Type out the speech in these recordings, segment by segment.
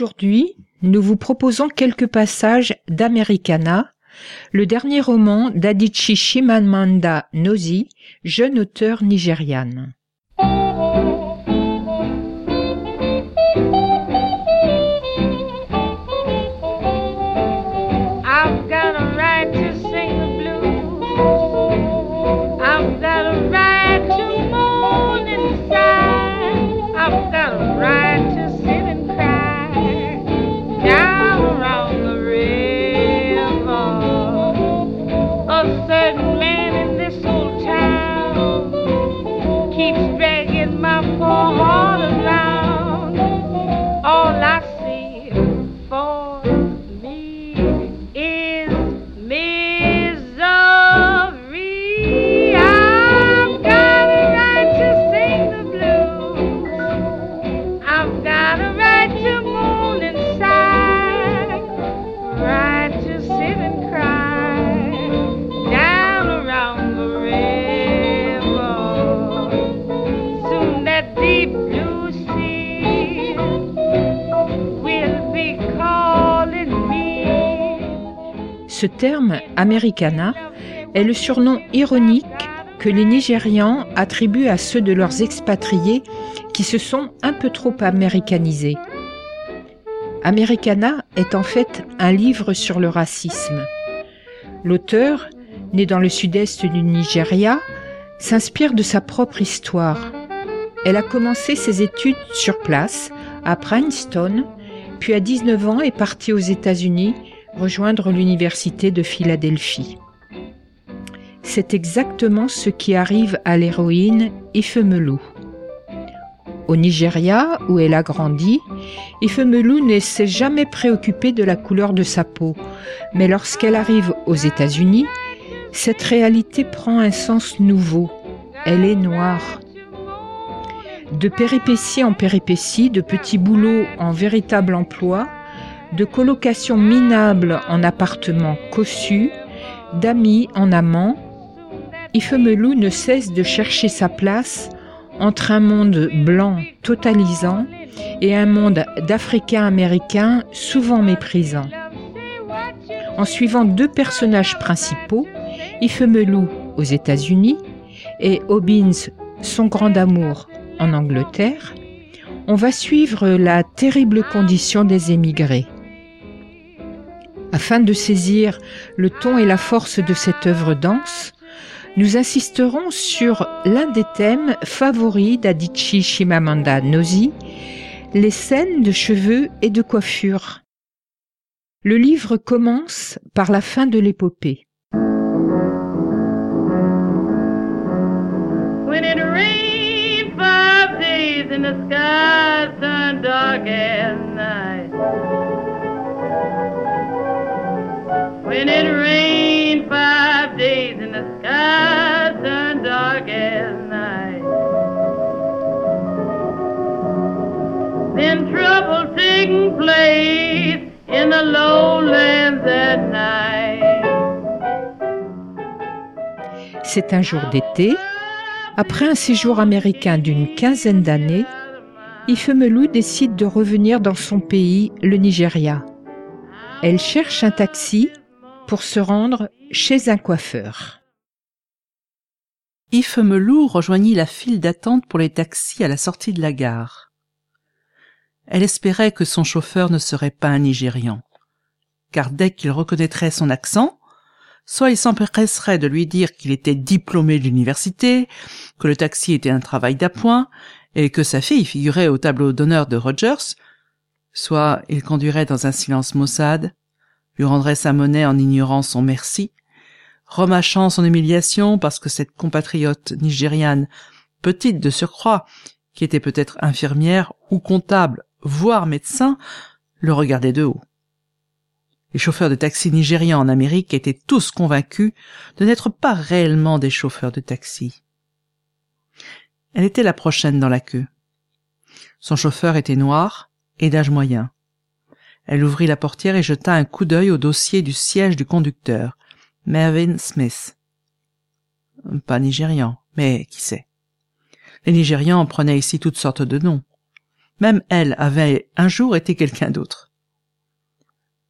Aujourd'hui, nous vous proposons quelques passages d'Americana, le dernier roman d'Adichie Chimamanda Ngozi, jeune auteur nigériane. Americana, est le surnom ironique que les Nigérians attribuent à ceux de leurs expatriés qui se sont un peu trop américanisés. Americana est en fait un livre sur le racisme. L'auteur, né dans le sud-est du Nigeria, s'inspire de sa propre histoire. Elle a commencé ses études sur place, à Princeton, puis à 19 ans est partie aux États-Unis rejoindre l'université de Philadelphie. C'est exactement ce qui arrive à l'héroïne Ifemelu. Au Nigeria, où elle a grandi, Ifemelu ne s'est jamais préoccupée de la couleur de sa peau, mais lorsqu'elle arrive aux États-Unis, cette réalité prend un sens nouveau. Elle est noire. De péripétie en péripétie, de petits boulots en véritable emploi, de colocation minable en appartements cossus, d'amis en amants, Ifemelou ne cesse de chercher sa place entre un monde blanc totalisant et un monde d'Africains-Américains souvent méprisant. En suivant deux personnages principaux, Ifemelou aux États-Unis et Hobbins, son grand amour, en Angleterre, on va suivre la terrible condition des émigrés. Afin de saisir le ton et la force de cette œuvre dense, nous insisterons sur l'un des thèmes favoris d'Adichie Shimamanda Ngozi, les scènes de cheveux et de coiffure. Le livre commence par la fin de l'épopée. As night. Then trouble taking place in the lowlands at night. C'est un jour d'été. Après un séjour américain d'une quinzaine d'années, Ifemelou décide de revenir dans son pays, le Nigeria. Elle cherche un taxi pour se rendre chez un coiffeur. Ifemelou rejoignit la file d'attente pour les taxis à la sortie de la gare. Elle espérait que son chauffeur ne serait pas un Nigérian, car dès qu'il reconnaîtrait son accent, soit il s'empresserait de lui dire qu'il était diplômé de l'université, que le taxi était un travail d'appoint, et que sa fille figurait au tableau d'honneur de Rogers, soit il conduirait dans un silence maussade, lui rendrait sa monnaie en ignorant son merci, remâchant son humiliation parce que cette compatriote nigériane, petite de surcroît, qui était peut-être infirmière ou comptable, voire médecin, le regardait de haut. Les chauffeurs de taxi nigérians en Amérique étaient tous convaincus de n'être pas réellement des chauffeurs de taxi. Elle était la prochaine dans la queue. Son chauffeur était noir et d'âge moyen. Elle ouvrit la portière et jeta un coup d'œil au dossier du siège du conducteur, Mervyn Smith. Pas nigérian, mais qui sait. Les Nigérians prenaient ici toutes sortes de noms. Même elle avait un jour été quelqu'un d'autre.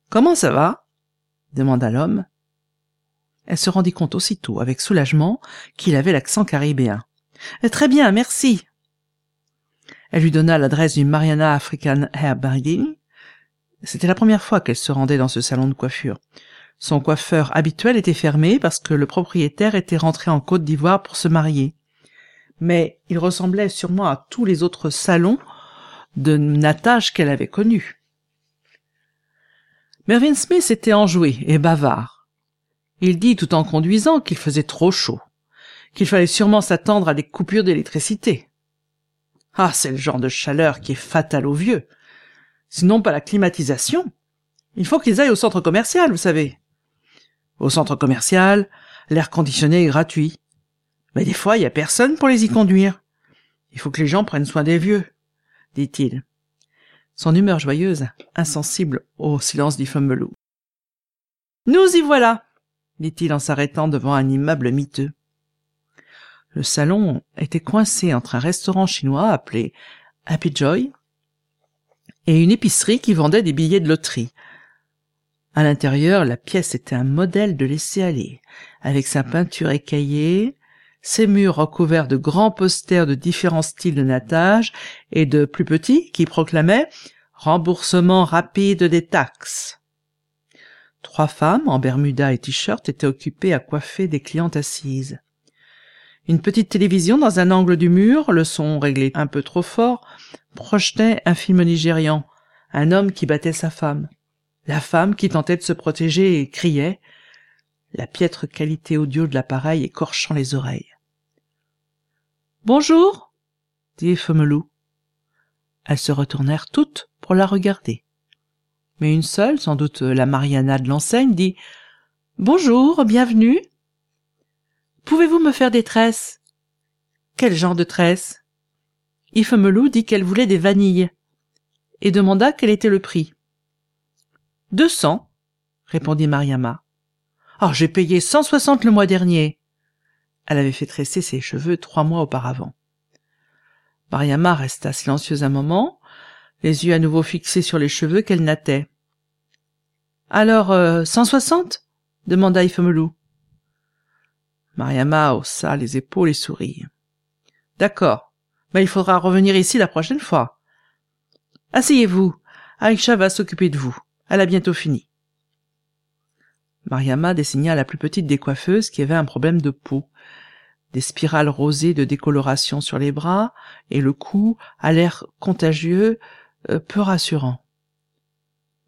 Comment ça va? demanda l'homme. Elle se rendit compte aussitôt, avec soulagement, qu'il avait l'accent caribéen. Très bien, merci. Elle lui donna l'adresse du Mariana African C'était la première fois qu'elle se rendait dans ce salon de coiffure. Son coiffeur habituel était fermé parce que le propriétaire était rentré en Côte d'Ivoire pour se marier. Mais il ressemblait sûrement à tous les autres salons de natage qu'elle avait connus. Mervyn Smith était enjoué et bavard. Il dit tout en conduisant qu'il faisait trop chaud qu'il fallait sûrement s'attendre à des coupures d'électricité. Ah, c'est le genre de chaleur qui est fatale aux vieux. Sinon pas la climatisation. Il faut qu'ils aillent au centre commercial, vous savez. Au centre commercial, l'air conditionné est gratuit. Mais des fois, il y a personne pour les y conduire. Il faut que les gens prennent soin des vieux, dit-il. Son humeur joyeuse, insensible au silence du loup. Nous y voilà, dit-il en s'arrêtant devant un immeuble miteux. Le salon était coincé entre un restaurant chinois appelé Happy Joy et une épicerie qui vendait des billets de loterie. À l'intérieur, la pièce était un modèle de laisser-aller, avec sa peinture écaillée, ses murs recouverts de grands posters de différents styles de natage et de plus petits qui proclamaient remboursement rapide des taxes. Trois femmes en bermuda et t-shirt étaient occupées à coiffer des clientes assises. Une petite télévision dans un angle du mur, le son réglé un peu trop fort, projetait un film nigérian, un homme qui battait sa femme, la femme qui tentait de se protéger et criait, la piètre qualité audio de l'appareil écorchant les oreilles. Bonjour, dit Femelou. Elles se retournèrent toutes pour la regarder. Mais une seule, sans doute la Mariana de l'enseigne, dit Bonjour, bienvenue. Pouvez-vous me faire des tresses? Quel genre de tresses? Ifemelou dit qu'elle voulait des vanilles et demanda quel était le prix. Deux cents, répondit Mariama. Ah, j'ai payé cent soixante le mois dernier. Elle avait fait tresser ses cheveux trois mois auparavant. Mariama resta silencieuse un moment, les yeux à nouveau fixés sur les cheveux qu'elle nattait. Alors, euh, cent soixante? demanda Ifemelou. Mariama haussa les épaules et sourit. D'accord, mais il faudra revenir ici la prochaine fois. Asseyez-vous, Aïcha va s'occuper de vous. Elle a bientôt fini. Mariama désigna la plus petite des coiffeuses qui avait un problème de peau. Des spirales rosées de décoloration sur les bras et le cou à l'air contagieux, euh, peu rassurant.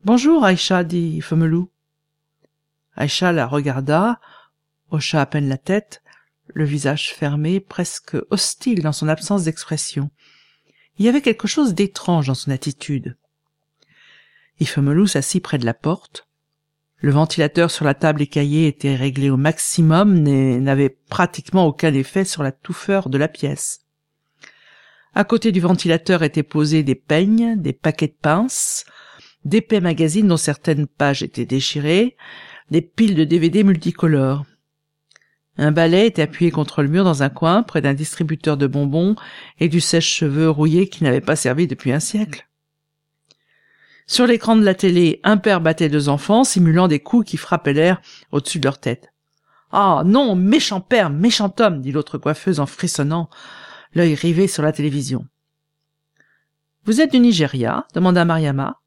Bonjour, Aïcha, dit Femelou. Aïcha la regarda, hocha à peine la tête, le visage fermé, presque hostile dans son absence d'expression. Il y avait quelque chose d'étrange dans son attitude. Ifemelou s'assit près de la porte. Le ventilateur sur la table écaillée était réglé au maximum et n'avait pratiquement aucun effet sur la touffeur de la pièce. À côté du ventilateur étaient posés des peignes, des paquets de pinces, d'épais magazines dont certaines pages étaient déchirées, des piles de DVD multicolores. Un balai était appuyé contre le mur dans un coin, près d'un distributeur de bonbons et du sèche-cheveux rouillé qui n'avait pas servi depuis un siècle. Sur l'écran de la télé, un père battait deux enfants, simulant des coups qui frappaient l'air au-dessus de leur tête. Ah non, méchant père, méchant homme, dit l'autre coiffeuse en frissonnant, l'œil rivé sur la télévision. Vous êtes du Nigeria? demanda Mariama.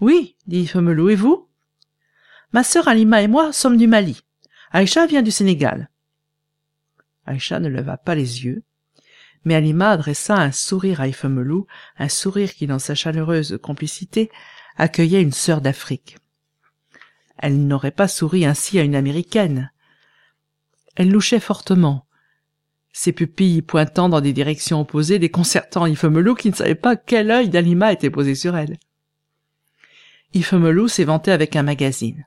Oui, dit Ifemelou, et vous? Ma sœur Alima et moi sommes du Mali. Aïcha vient du Sénégal. Aïcha ne leva pas les yeux, mais Alima adressa un sourire à Ifemelou, un sourire qui, dans sa chaleureuse complicité, accueillait une sœur d'Afrique. Elle n'aurait pas souri ainsi à une américaine. Elle louchait fortement, ses pupilles pointant dans des directions opposées, déconcertant Ifemelou qui ne savait pas quel œil d'Alima était posé sur elle. Ifemelou s'éventait avec un magazine.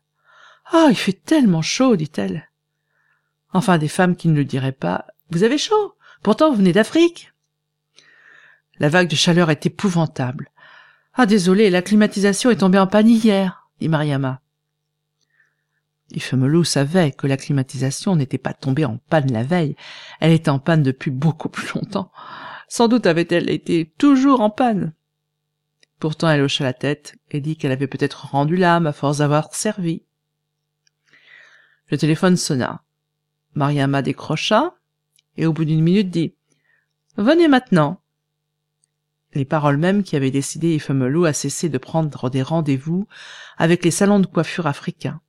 Ah, il fait tellement chaud, dit-elle. Enfin, des femmes qui ne le diraient pas. Vous avez chaud. Pourtant, vous venez d'Afrique. La vague de chaleur est épouvantable. Ah, désolé, la climatisation est tombée en panne hier, dit Mariama. Ifemelou savait que la climatisation n'était pas tombée en panne la veille, elle était en panne depuis beaucoup plus longtemps. Sans doute avait-elle été toujours en panne. Pourtant elle hocha la tête et dit qu'elle avait peut-être rendu l'âme à force d'avoir servi. Le téléphone sonna. Mariama décrocha et au bout d'une minute dit Venez maintenant. Les paroles mêmes qui avaient décidé Ifemelou à cesser de prendre des rendez-vous avec les salons de coiffure africains.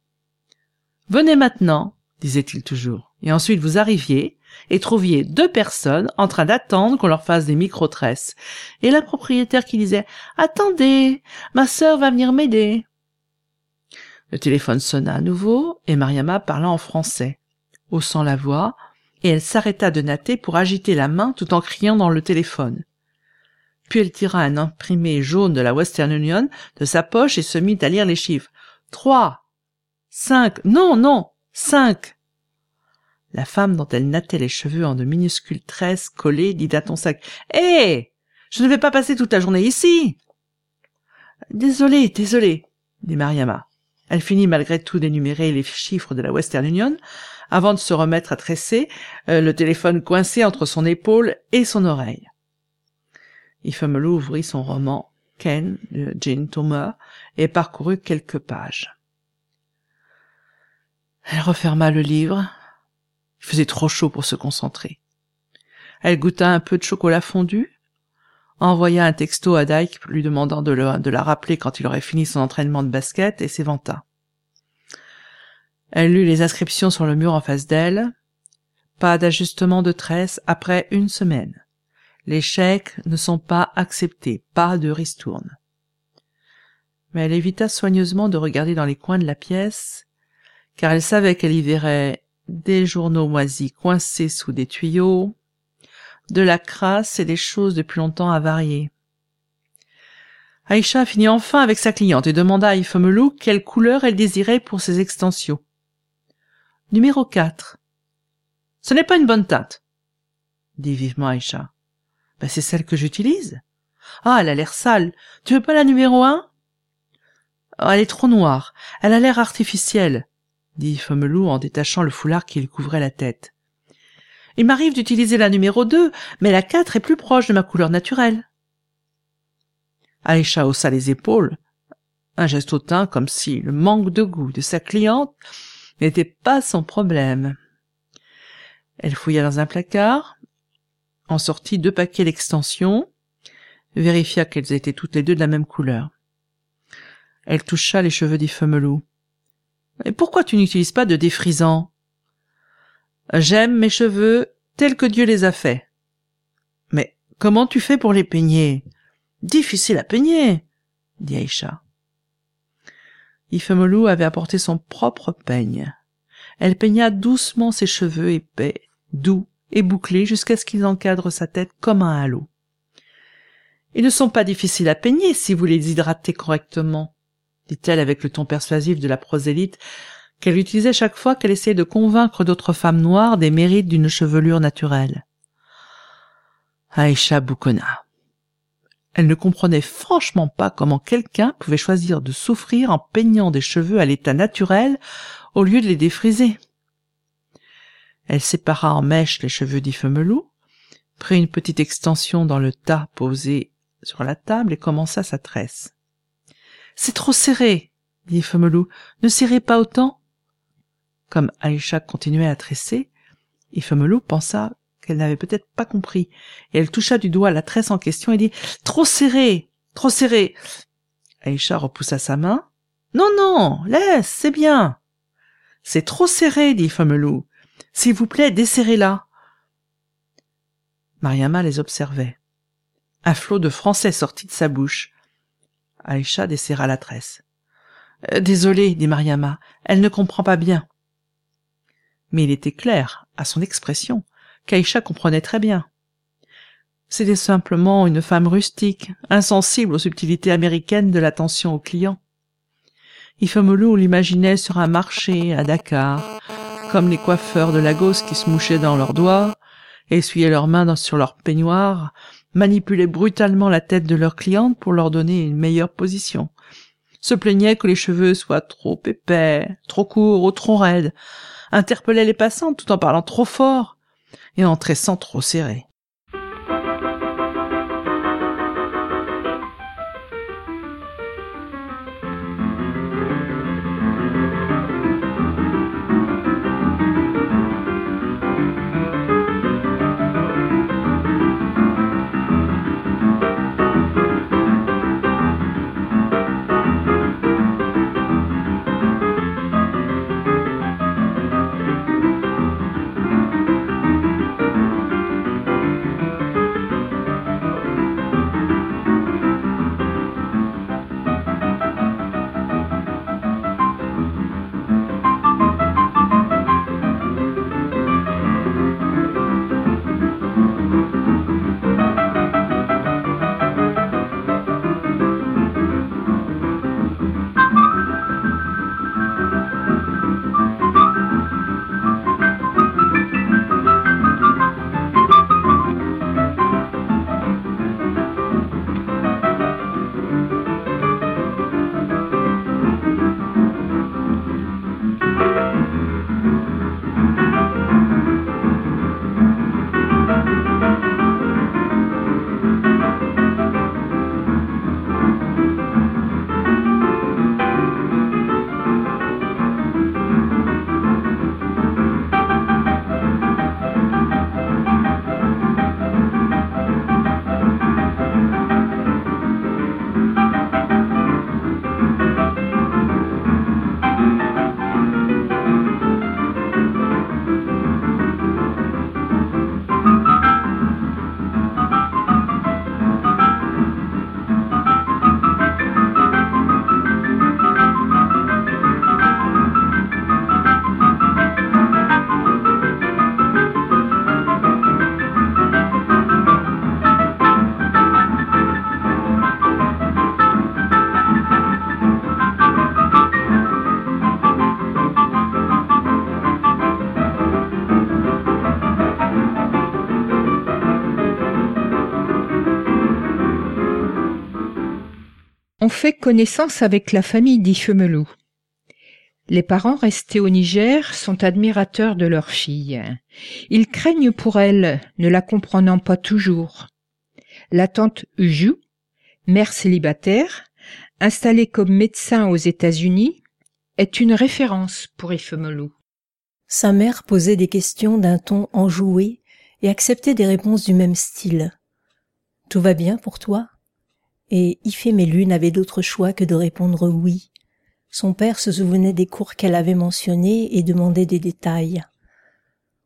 Venez maintenant, disait-il toujours, et ensuite vous arriviez et trouviez deux personnes en train d'attendre qu'on leur fasse des micro-tresses, et la propriétaire qui disait Attendez, ma sœur va venir m'aider. Le téléphone sonna à nouveau, et Mariama parla en français, haussant la voix, et elle s'arrêta de natter pour agiter la main tout en criant dans le téléphone. Puis elle tira un imprimé jaune de la Western Union de sa poche et se mit à lire les chiffres. Trois, Cinq. Non, non. Cinq. La femme dont elle nattait les cheveux en de minuscules tresses collées dit à ton sac. Hé! je ne vais pas passer toute la journée ici. Désolé, désolé, dit Mariama. Elle finit malgré tout d'énumérer les chiffres de la Western Union avant de se remettre à tresser, euh, le téléphone coincé entre son épaule et son oreille. Ifemelou ouvrit son roman Ken de Jane Thomas et parcourut quelques pages. Elle referma le livre. Il faisait trop chaud pour se concentrer. Elle goûta un peu de chocolat fondu, envoya un texto à Dyke lui demandant de, de la rappeler quand il aurait fini son entraînement de basket et s'éventa. Elle lut les inscriptions sur le mur en face d'elle. Pas d'ajustement de tresse après une semaine. Les chèques ne sont pas acceptés, pas de ristourne. Mais elle évita soigneusement de regarder dans les coins de la pièce car elle savait qu'elle y verrait des journaux moisis coincés sous des tuyaux, de la crasse et des choses depuis longtemps avariées. Aïcha finit enfin avec sa cliente et demanda à Ifemelou quelle couleur elle désirait pour ses extensions. Numéro 4. Ce n'est pas une bonne teinte, dit vivement Aïcha. Ben, c'est celle que j'utilise. Ah, elle a l'air sale. Tu veux pas la numéro 1 Elle est trop noire. Elle a l'air artificielle dit Femelou en détachant le foulard qui lui couvrait la tête. Il m'arrive d'utiliser la numéro 2, mais la 4 est plus proche de ma couleur naturelle. Aïcha haussa les épaules, un geste hautain comme si le manque de goût de sa cliente n'était pas son problème. Elle fouilla dans un placard, en sortit deux paquets d'extensions, vérifia qu'elles étaient toutes les deux de la même couleur. Elle toucha les cheveux d'Ifemelou. Et pourquoi tu n'utilises pas de défrisant J'aime mes cheveux tels que Dieu les a faits. Mais comment tu fais pour les peigner Difficile à peigner, dit Aïcha. Ifemelou avait apporté son propre peigne. Elle peigna doucement ses cheveux épais, doux et bouclés jusqu'à ce qu'ils encadrent sa tête comme un halo. Ils ne sont pas difficiles à peigner si vous les hydratez correctement dit-elle avec le ton persuasif de la prosélyte qu'elle utilisait chaque fois qu'elle essayait de convaincre d'autres femmes noires des mérites d'une chevelure naturelle. Aïcha boukonna. Elle ne comprenait franchement pas comment quelqu'un pouvait choisir de souffrir en peignant des cheveux à l'état naturel au lieu de les défriser. Elle sépara en mèches les cheveux d'Ifemelou, prit une petite extension dans le tas posé sur la table et commença sa tresse. C'est trop serré, dit Femelou. Ne serrez pas autant. Comme Aïcha continuait à tresser, Ifemelou pensa qu'elle n'avait peut-être pas compris, et elle toucha du doigt la tresse en question et dit Trop serré. trop serré. Aïcha repoussa sa main. Non, non, laisse, c'est bien. C'est trop serré, dit Femelou. S'il vous plaît, desserrez-la. Mariama les observait. Un flot de français sortit de sa bouche. Aïcha desserra la tresse. Euh, désolée, dit Mariama, elle ne comprend pas bien. Mais il était clair, à son expression, qu'Aïcha comprenait très bien. C'était simplement une femme rustique, insensible aux subtilités américaines de l'attention aux clients. Ifemolou l'imaginait sur un marché à Dakar, comme les coiffeurs de Lagos qui se mouchaient dans leurs doigts, essuyaient leurs mains sur leurs peignoirs, manipulaient brutalement la tête de leurs clientes pour leur donner une meilleure position, se plaignaient que les cheveux soient trop épais, trop courts ou trop raides, interpellaient les passantes tout en parlant trop fort et en tressant trop serré. Fait connaissance avec la famille d'Ifemelou. Les parents restés au Niger sont admirateurs de leur fille. Ils craignent pour elle, ne la comprenant pas toujours. La tante Uju, mère célibataire, installée comme médecin aux États-Unis, est une référence pour Ifemelou. Sa mère posait des questions d'un ton enjoué et acceptait des réponses du même style. Tout va bien pour toi? Et Ifémélu n'avait d'autre choix que de répondre oui. Son père se souvenait des cours qu'elle avait mentionnés et demandait des détails.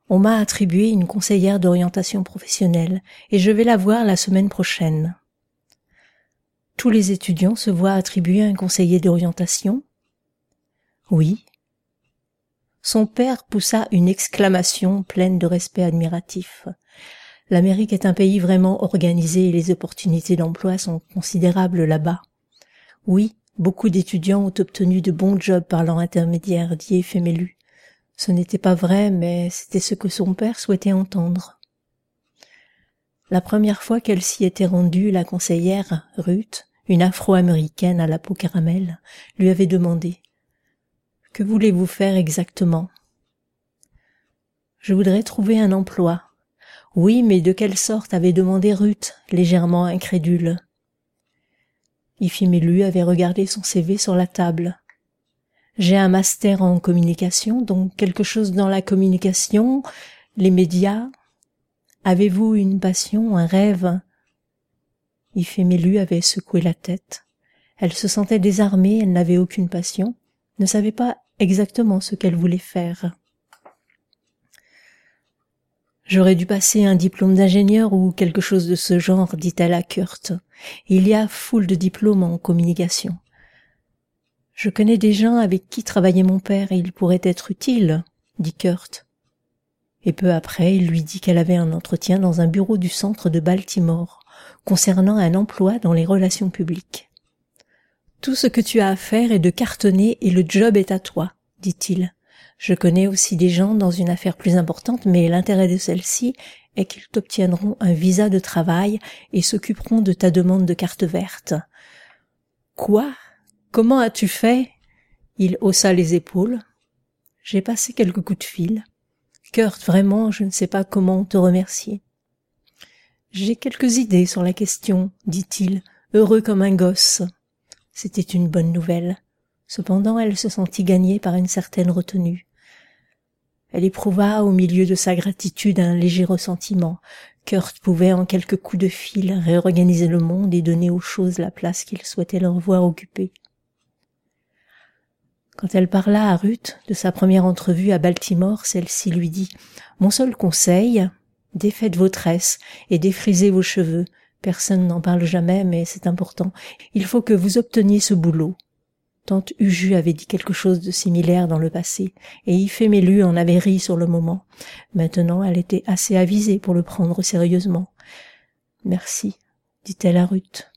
On m'a attribué une conseillère d'orientation professionnelle et je vais la voir la semaine prochaine. Tous les étudiants se voient attribuer un conseiller d'orientation Oui. Son père poussa une exclamation pleine de respect admiratif. L'Amérique est un pays vraiment organisé et les opportunités d'emploi sont considérables là-bas. Oui, beaucoup d'étudiants ont obtenu de bons jobs par leur intermédiaire, dit Ephémélu. Ce n'était pas vrai, mais c'était ce que son père souhaitait entendre. La première fois qu'elle s'y était rendue, la conseillère, Ruth, une afro-américaine à la peau caramel, lui avait demandé Que voulez-vous faire exactement Je voudrais trouver un emploi, oui, mais de quelle sorte avait demandé Ruth, légèrement incrédule? Ifimelu avait regardé son CV sur la table. J'ai un master en communication, donc quelque chose dans la communication, les médias. Avez-vous une passion, un rêve? Ifémélu avait secoué la tête. Elle se sentait désarmée, elle n'avait aucune passion, ne savait pas exactement ce qu'elle voulait faire. J'aurais dû passer un diplôme d'ingénieur ou quelque chose de ce genre, dit-elle à Kurt. Il y a foule de diplômes en communication. Je connais des gens avec qui travaillait mon père et ils pourraient être utiles, dit Kurt. Et peu après, il lui dit qu'elle avait un entretien dans un bureau du centre de Baltimore concernant un emploi dans les relations publiques. Tout ce que tu as à faire est de cartonner et le job est à toi, dit-il. Je connais aussi des gens dans une affaire plus importante, mais l'intérêt de celle-ci est qu'ils t'obtiendront un visa de travail et s'occuperont de ta demande de carte verte. Quoi? Comment as-tu fait? Il haussa les épaules. J'ai passé quelques coups de fil. Kurt, vraiment, je ne sais pas comment te remercier. J'ai quelques idées sur la question, dit-il, heureux comme un gosse. C'était une bonne nouvelle. Cependant, elle se sentit gagnée par une certaine retenue. Elle éprouva au milieu de sa gratitude un léger ressentiment. Kurt pouvait en quelques coups de fil réorganiser le monde et donner aux choses la place qu'il souhaitait leur voir occuper. Quand elle parla à Ruth de sa première entrevue à Baltimore, celle-ci lui dit Mon seul conseil, défaites vos tresses et défrisez vos cheveux. Personne n'en parle jamais, mais c'est important. Il faut que vous obteniez ce boulot. Tante Uju avait dit quelque chose de similaire dans le passé, et Ifémélu en avait ri sur le moment. Maintenant, elle était assez avisée pour le prendre sérieusement. Merci, dit-elle à Ruth.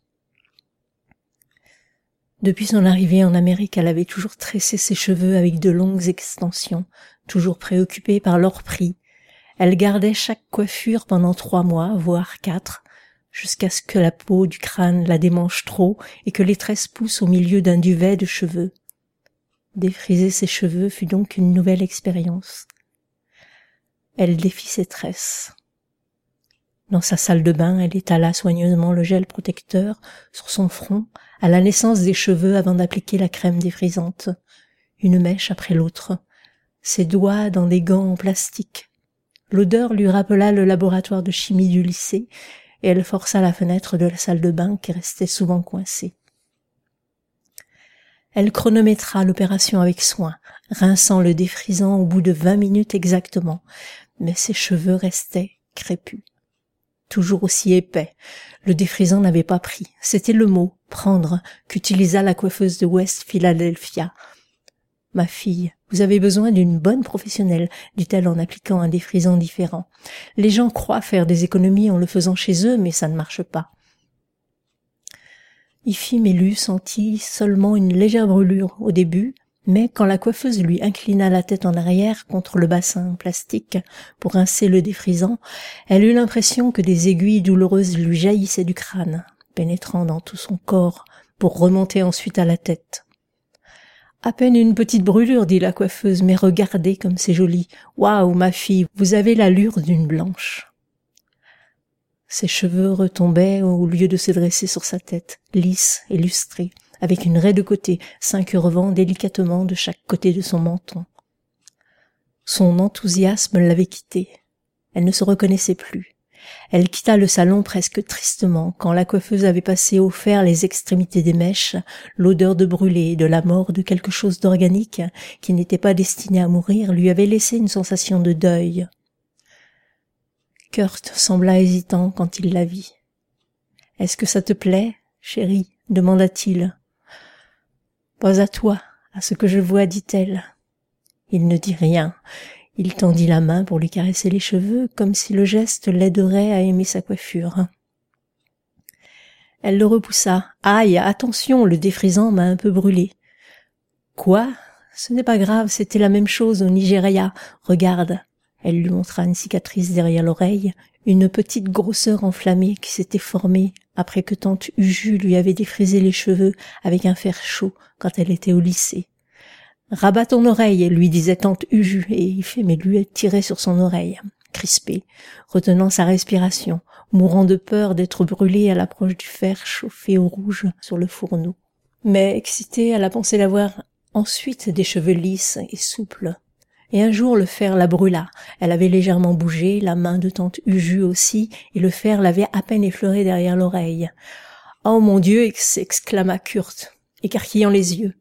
Depuis son arrivée en Amérique, elle avait toujours tressé ses cheveux avec de longues extensions, toujours préoccupée par leur prix. Elle gardait chaque coiffure pendant trois mois, voire quatre, jusqu'à ce que la peau du crâne la démange trop et que les tresses poussent au milieu d'un duvet de cheveux. Défriser ses cheveux fut donc une nouvelle expérience. Elle défit ses tresses. Dans sa salle de bain, elle étala soigneusement le gel protecteur sur son front à la naissance des cheveux avant d'appliquer la crème défrisante, une mèche après l'autre, ses doigts dans des gants en plastique. L'odeur lui rappela le laboratoire de chimie du lycée et elle força la fenêtre de la salle de bain qui restait souvent coincée. Elle chronométra l'opération avec soin, rinçant le défrisant au bout de vingt minutes exactement, mais ses cheveux restaient crépus. Toujours aussi épais. Le défrisant n'avait pas pris. C'était le mot, prendre, qu'utilisa la coiffeuse de West Philadelphia. Ma fille, vous avez besoin d'une bonne professionnelle, dit-elle en appliquant un défrisant différent. Les gens croient faire des économies en le faisant chez eux, mais ça ne marche pas. Mélu sentit seulement une légère brûlure au début, mais quand la coiffeuse lui inclina la tête en arrière contre le bassin plastique pour rincer le défrisant, elle eut l'impression que des aiguilles douloureuses lui jaillissaient du crâne, pénétrant dans tout son corps pour remonter ensuite à la tête. À peine une petite brûlure, dit la coiffeuse, mais regardez comme c'est joli. Waouh, ma fille, vous avez l'allure d'une blanche. Ses cheveux retombaient au lieu de se dresser sur sa tête, lisses et lustrés, avec une raie de côté, s'incurvant délicatement de chaque côté de son menton. Son enthousiasme l'avait quittée. Elle ne se reconnaissait plus. Elle quitta le salon presque tristement quand la coiffeuse avait passé au fer les extrémités des mèches, l'odeur de brûlé et de la mort de quelque chose d'organique qui n'était pas destiné à mourir lui avait laissé une sensation de deuil. Kurt sembla hésitant quand il la vit. Est-ce que ça te plaît, chérie? demanda-t-il. Pas à toi, à ce que je vois, dit-elle. Il ne dit rien. Il tendit la main pour lui caresser les cheveux, comme si le geste l'aiderait à aimer sa coiffure. Elle le repoussa. Aïe, attention, le défrisant m'a un peu brûlé. Quoi? Ce n'est pas grave, c'était la même chose au Nigeria. Regarde. Elle lui montra une cicatrice derrière l'oreille, une petite grosseur enflammée qui s'était formée après que tante Uju lui avait défrisé les cheveux avec un fer chaud quand elle était au lycée. Rabat ton oreille, lui disait tante Uju, et il fait mais lui tirait sur son oreille, crispé, retenant sa respiration, mourant de peur d'être brûlé à l'approche du fer chauffé au rouge sur le fourneau. Mais excité à la pensée d'avoir ensuite des cheveux lisses et souples, Et un jour le fer la brûla. Elle avait légèrement bougé, la main de tante Uju aussi, et le fer l'avait à peine effleuré derrière l'oreille. Oh mon Dieu, s'exclama Kurt, écarquillant les yeux.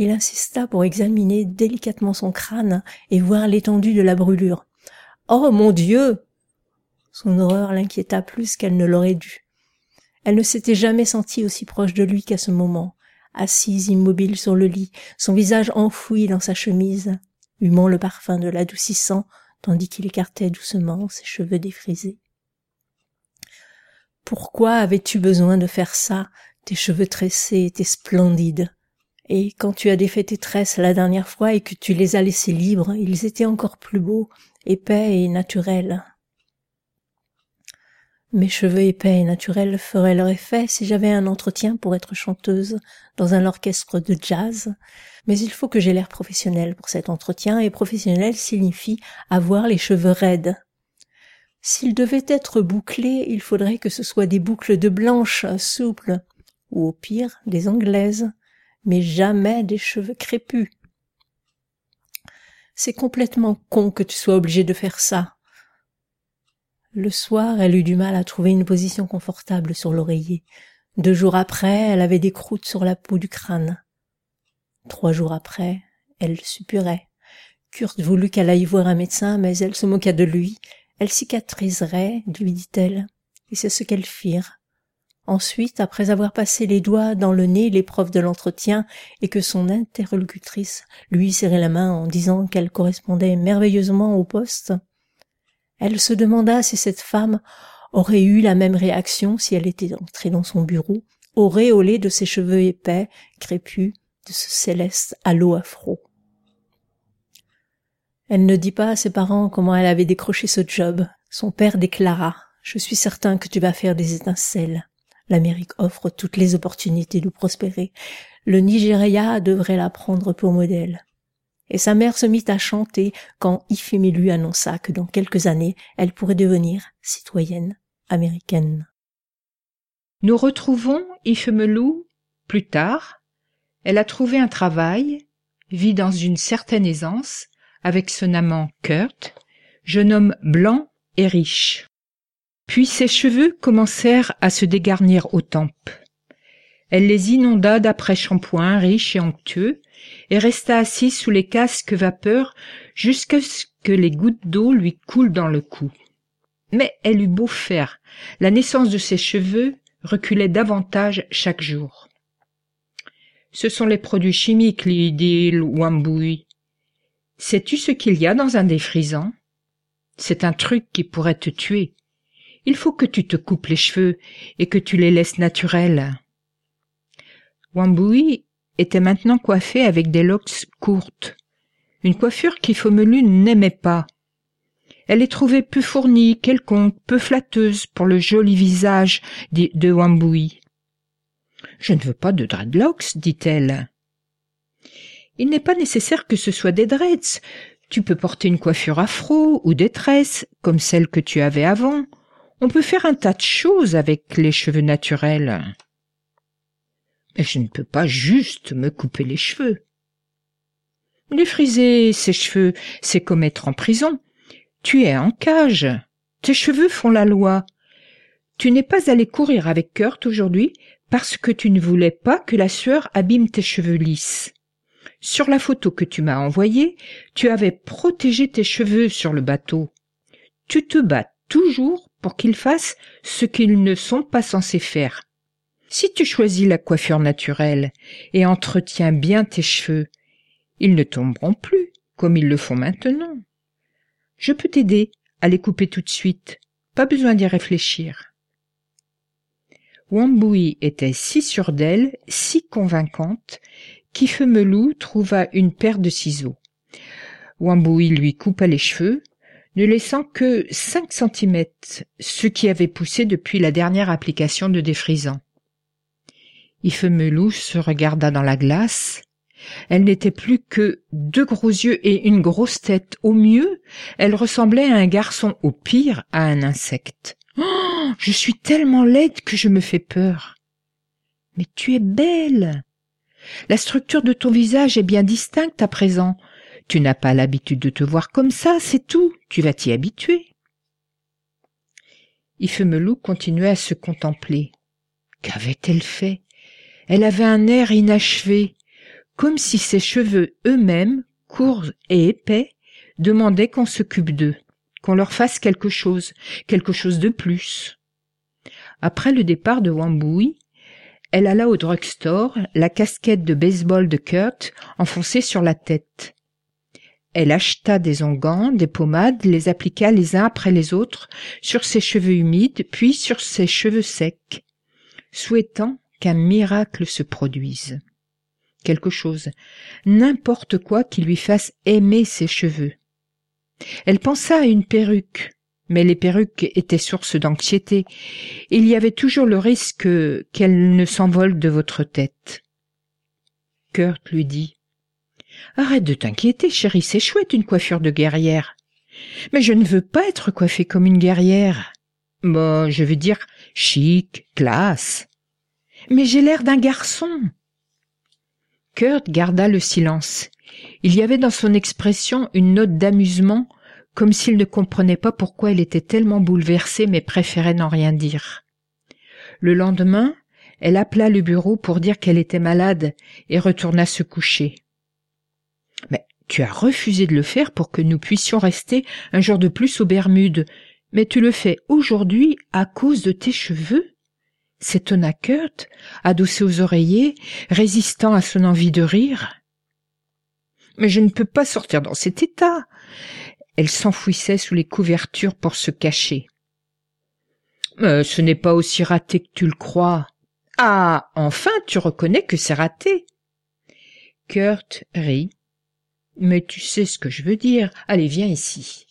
Il insista pour examiner délicatement son crâne et voir l'étendue de la brûlure. Oh mon Dieu. Son horreur l'inquiéta plus qu'elle ne l'aurait dû. Elle ne s'était jamais sentie aussi proche de lui qu'à ce moment, assise immobile sur le lit, son visage enfoui dans sa chemise, humant le parfum de l'adoucissant tandis qu'il écartait doucement ses cheveux défrisés. Pourquoi avais-tu besoin de faire ça? Tes cheveux tressés étaient splendides. Et quand tu as défait tes tresses la dernière fois et que tu les as laissés libres, ils étaient encore plus beaux, épais et naturels. Mes cheveux épais et naturels feraient leur effet si j'avais un entretien pour être chanteuse dans un orchestre de jazz, mais il faut que j'ai l'air professionnel pour cet entretien, et professionnel signifie avoir les cheveux raides. S'ils devaient être bouclés, il faudrait que ce soit des boucles de blanches, souples, ou au pire des anglaises, mais jamais des cheveux crépus. C'est complètement con que tu sois obligé de faire ça. Le soir, elle eut du mal à trouver une position confortable sur l'oreiller. Deux jours après, elle avait des croûtes sur la peau du crâne. Trois jours après, elle suppurait. Kurt voulut qu'elle aille voir un médecin, mais elle se moqua de lui. Elle cicatriserait, lui dit-elle, et c'est ce qu'elles firent. Ensuite, après avoir passé les doigts dans le nez l'épreuve de l'entretien et que son interlocutrice lui serrait la main en disant qu'elle correspondait merveilleusement au poste, elle se demanda si cette femme aurait eu la même réaction si elle était entrée dans son bureau, auréolée de ses cheveux épais, crépus, de ce céleste halo afro. Elle ne dit pas à ses parents comment elle avait décroché ce job. Son père déclara Je suis certain que tu vas faire des étincelles. L'Amérique offre toutes les opportunités de prospérer. Le Nigeria devrait la prendre pour modèle et sa mère se mit à chanter quand lui annonça que dans quelques années elle pourrait devenir citoyenne américaine. Nous retrouvons Ifemelou plus tard. Elle a trouvé un travail, vit dans une certaine aisance, avec son amant Kurt, jeune homme blanc et riche. Puis ses cheveux commencèrent à se dégarnir aux tempes. Elle les inonda d'après-shampoing riches et onctueux, et resta assise sous les casques vapeur jusqu'à ce que les gouttes d'eau lui coulent dans le cou. Mais elle eut beau faire, la naissance de ses cheveux reculait davantage chaque jour. Ce sont les produits chimiques, lui dit Wambui. Sais-tu ce qu'il y a dans un défrisant C'est un truc qui pourrait te tuer. Il faut que tu te coupes les cheveux et que tu les laisses naturels. Wambui était maintenant coiffée avec des locks courtes, une coiffure qu'Ifomelu n'aimait pas. Elle les trouvait peu fournie, quelconque, peu flatteuse pour le joli visage de Wambui. Je ne veux pas de dreadlocks, dit-elle. Il n'est pas nécessaire que ce soit des dreads. Tu peux porter une coiffure afro ou des tresses, comme celle que tu avais avant. On peut faire un tas de choses avec les cheveux naturels. Mais je ne peux pas juste me couper les cheveux. Les friser ses cheveux, c'est comme être en prison. Tu es en cage. Tes cheveux font la loi. Tu n'es pas allé courir avec Kurt aujourd'hui parce que tu ne voulais pas que la sueur abîme tes cheveux lisses. Sur la photo que tu m'as envoyée, tu avais protégé tes cheveux sur le bateau. Tu te bats toujours pour qu'ils fassent ce qu'ils ne sont pas censés faire. Si tu choisis la coiffure naturelle et entretiens bien tes cheveux, ils ne tomberont plus comme ils le font maintenant. Je peux t'aider à les couper tout de suite, pas besoin d'y réfléchir. Wambui était si sûre d'elle, si convaincante, qu'Ifemelou trouva une paire de ciseaux. Wambui lui coupa les cheveux, ne laissant que cinq centimètres, ce qui avait poussé depuis la dernière application de défrisant. Ifemelou se regarda dans la glace. Elle n'était plus que deux gros yeux et une grosse tête. Au mieux, elle ressemblait à un garçon, au pire, à un insecte. Oh, je suis tellement laide que je me fais peur. Mais tu es belle. La structure de ton visage est bien distincte à présent. Tu n'as pas l'habitude de te voir comme ça, c'est tout. Tu vas t'y habituer. Ifemelou continuait à se contempler. Qu'avait-elle fait? Elle avait un air inachevé, comme si ses cheveux eux-mêmes, courts et épais, demandaient qu'on s'occupe d'eux, qu'on leur fasse quelque chose, quelque chose de plus. Après le départ de Wambui, elle alla au drugstore, la casquette de baseball de Kurt enfoncée sur la tête. Elle acheta des onguents, des pommades, les appliqua les uns après les autres sur ses cheveux humides, puis sur ses cheveux secs, souhaitant qu'un miracle se produise. Quelque chose, n'importe quoi qui lui fasse aimer ses cheveux. Elle pensa à une perruque, mais les perruques étaient source d'anxiété. Il y avait toujours le risque qu'elles ne s'envolent de votre tête. Kurt lui dit Arrête de t'inquiéter, chérie, c'est chouette une coiffure de guerrière. Mais je ne veux pas être coiffée comme une guerrière. Bon, je veux dire chic, classe. Mais j'ai l'air d'un garçon. Kurt garda le silence. Il y avait dans son expression une note d'amusement comme s'il ne comprenait pas pourquoi elle était tellement bouleversée mais préférait n'en rien dire. Le lendemain, elle appela le bureau pour dire qu'elle était malade et retourna se coucher. Mais tu as refusé de le faire pour que nous puissions rester un jour de plus aux Bermudes, mais tu le fais aujourd'hui à cause de tes cheveux s'étonna Kurt, adossé aux oreillers, résistant à son envie de rire. Mais je ne peux pas sortir dans cet état. Elle s'enfouissait sous les couvertures pour se cacher. Mais ce n'est pas aussi raté que tu le crois. Ah, enfin, tu reconnais que c'est raté. Kurt rit. Mais tu sais ce que je veux dire. Allez, viens ici.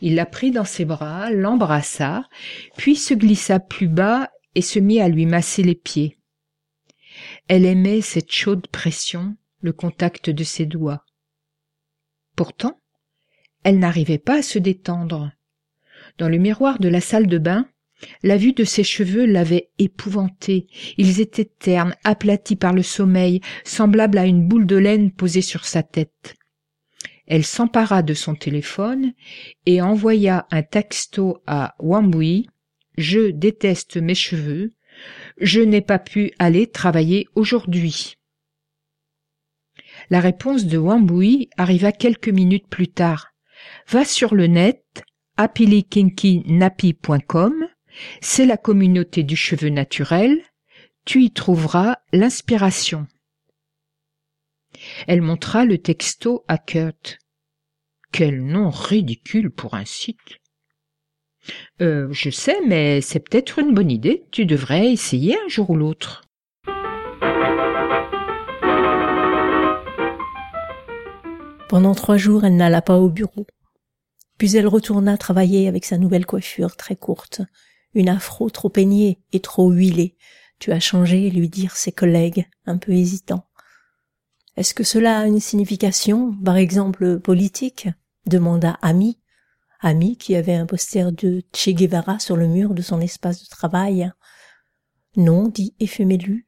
Il la prit dans ses bras, l'embrassa, puis se glissa plus bas et se mit à lui masser les pieds. Elle aimait cette chaude pression, le contact de ses doigts. Pourtant, elle n'arrivait pas à se détendre. Dans le miroir de la salle de bain, la vue de ses cheveux l'avait épouvantée. Ils étaient ternes, aplatis par le sommeil, semblables à une boule de laine posée sur sa tête. Elle s'empara de son téléphone et envoya un texto à Wambui. Je déteste mes cheveux. Je n'ai pas pu aller travailler aujourd'hui. La réponse de Wambui arriva quelques minutes plus tard. Va sur le net apilikinkinapi.com, c'est la communauté du cheveu naturel, tu y trouveras l'inspiration. Elle montra le texto à Kurt. Quel nom ridicule pour un site. Euh, je sais, mais c'est peut-être une bonne idée. Tu devrais essayer un jour ou l'autre. Pendant trois jours, elle n'alla pas au bureau. Puis elle retourna travailler avec sa nouvelle coiffure très courte, une afro trop peignée et trop huilée. Tu as changé, lui dirent ses collègues, un peu hésitants. Est-ce que cela a une signification, par exemple politique? demanda Ami, Ami qui avait un poster de Che Guevara sur le mur de son espace de travail. Non, dit Ephémélu,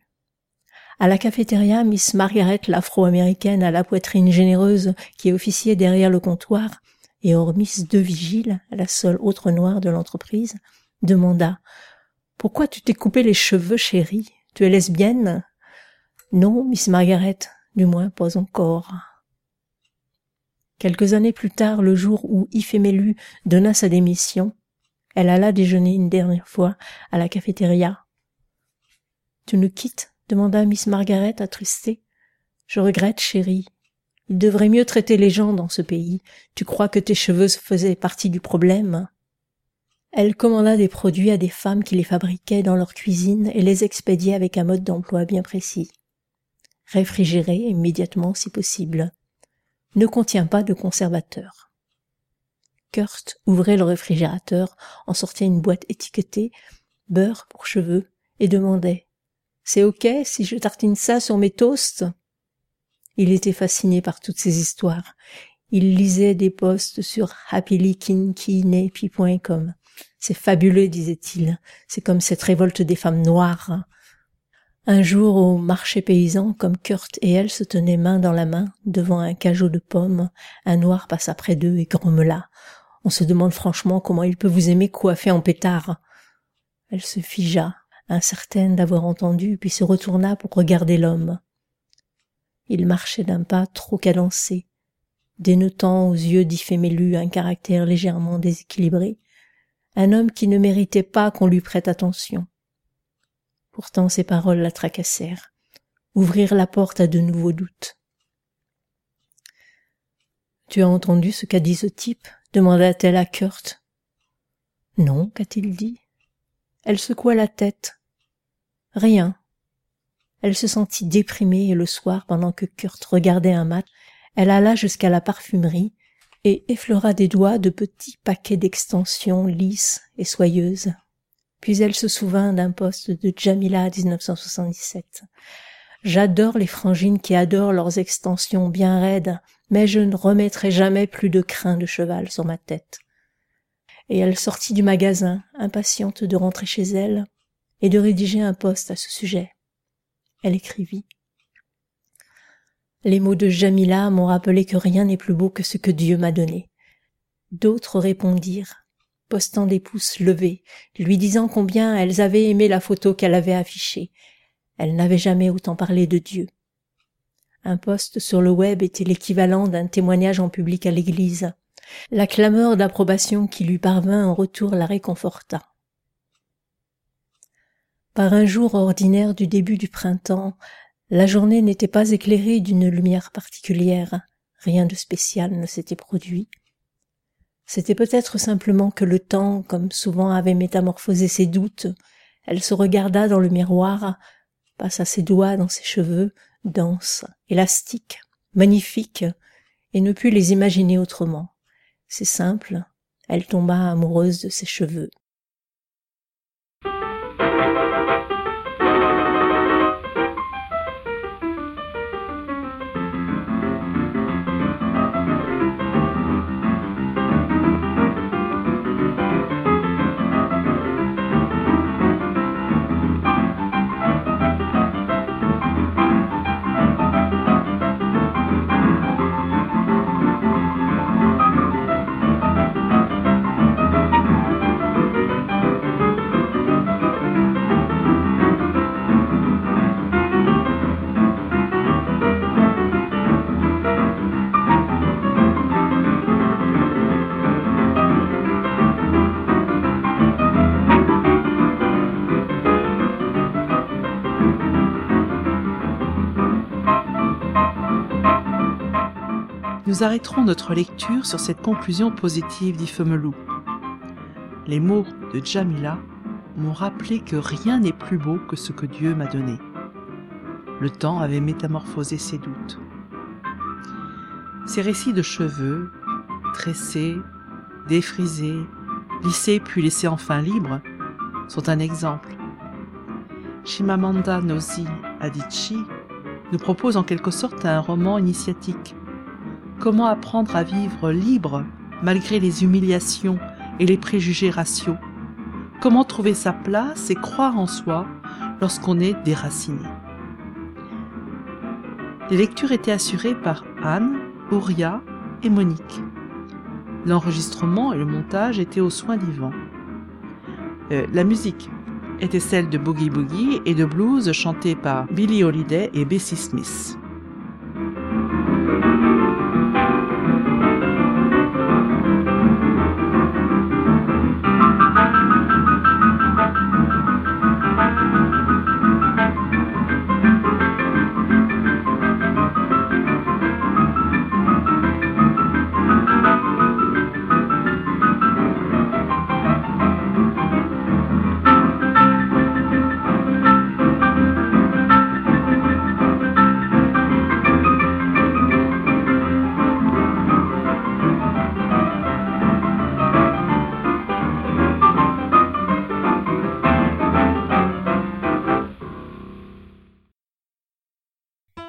à la cafétéria, Miss Margaret, l'afro-américaine à la poitrine généreuse, qui officiait derrière le comptoir, et hormis deux vigiles, la seule autre noire de l'entreprise, demanda Pourquoi tu t'es coupé les cheveux, chérie? Tu es lesbienne? Non, Miss Margaret, du moins pas encore. Quelques années plus tard, le jour où Ifemelu donna sa démission, elle alla déjeuner une dernière fois à la cafétéria. Tu nous quittes? demanda Miss Margaret attristée. Je regrette, chérie. Il devrait mieux traiter les gens dans ce pays. Tu crois que tes cheveux faisaient partie du problème? Elle commanda des produits à des femmes qui les fabriquaient dans leur cuisine et les expédiaient avec un mode d'emploi bien précis. Réfrigéré immédiatement si possible. Ne contient pas de conservateur. Kurt ouvrait le réfrigérateur, en sortait une boîte étiquetée beurre pour cheveux et demandait c'est ok si je tartine ça sur mes toasts? Il était fasciné par toutes ces histoires. Il lisait des posts sur happylikinkinepi.com. C'est fabuleux, disait-il. C'est comme cette révolte des femmes noires. Un jour au marché paysan, comme Kurt et elle se tenaient main dans la main devant un cajot de pommes, un noir passa près d'eux et grommela. On se demande franchement comment il peut vous aimer coiffé en pétard. Elle se figea, incertaine d'avoir entendu, puis se retourna pour regarder l'homme. Il marchait d'un pas trop cadencé, dénotant aux yeux d'Ifémélu un caractère légèrement déséquilibré, un homme qui ne méritait pas qu'on lui prête attention. Pourtant ces paroles la tracassèrent, ouvrirent la porte à de nouveaux doutes. Tu as entendu ce qu'a dit ce type? demanda-t-elle à Kurt. Non, qu'a-t-il dit? Elle secoua la tête. Rien. Elle se sentit déprimée et le soir, pendant que Kurt regardait un match, elle alla jusqu'à la parfumerie et effleura des doigts de petits paquets d'extensions lisses et soyeuses. Puis elle se souvint d'un poste de Jamila 1977. J'adore les frangines qui adorent leurs extensions bien raides, mais je ne remettrai jamais plus de crin de cheval sur ma tête. Et elle sortit du magasin, impatiente de rentrer chez elle et de rédiger un poste à ce sujet. Elle écrivit. Les mots de Jamila m'ont rappelé que rien n'est plus beau que ce que Dieu m'a donné. D'autres répondirent postant des pouces levés, lui disant combien elles avaient aimé la photo qu'elle avait affichée. Elle n'avait jamais autant parlé de Dieu. Un poste sur le web était l'équivalent d'un témoignage en public à l'église. La clameur d'approbation qui lui parvint en retour la réconforta. Par un jour ordinaire du début du printemps, la journée n'était pas éclairée d'une lumière particulière, rien de spécial ne s'était produit. C'était peut-être simplement que le temps, comme souvent avait métamorphosé ses doutes, elle se regarda dans le miroir, passa ses doigts dans ses cheveux, denses, élastiques, magnifiques, et ne put les imaginer autrement. C'est simple, elle tomba amoureuse de ses cheveux. Nous arrêterons notre lecture sur cette conclusion positive d'Ifemelou. Les mots de Jamila m'ont rappelé que rien n'est plus beau que ce que Dieu m'a donné. Le temps avait métamorphosé ses doutes. Ces récits de cheveux, tressés, défrisés, lissés puis laissés enfin libres, sont un exemple. Shimamanda Ngozi Adichie nous propose en quelque sorte un roman initiatique Comment apprendre à vivre libre malgré les humiliations et les préjugés raciaux Comment trouver sa place et croire en soi lorsqu'on est déraciné? Les lectures étaient assurées par Anne, Auria et Monique. L'enregistrement et le montage étaient aux soins d'Yvan. Euh, la musique était celle de Boogie Boogie et de blues chantés par Billie Holiday et Bessie Smith.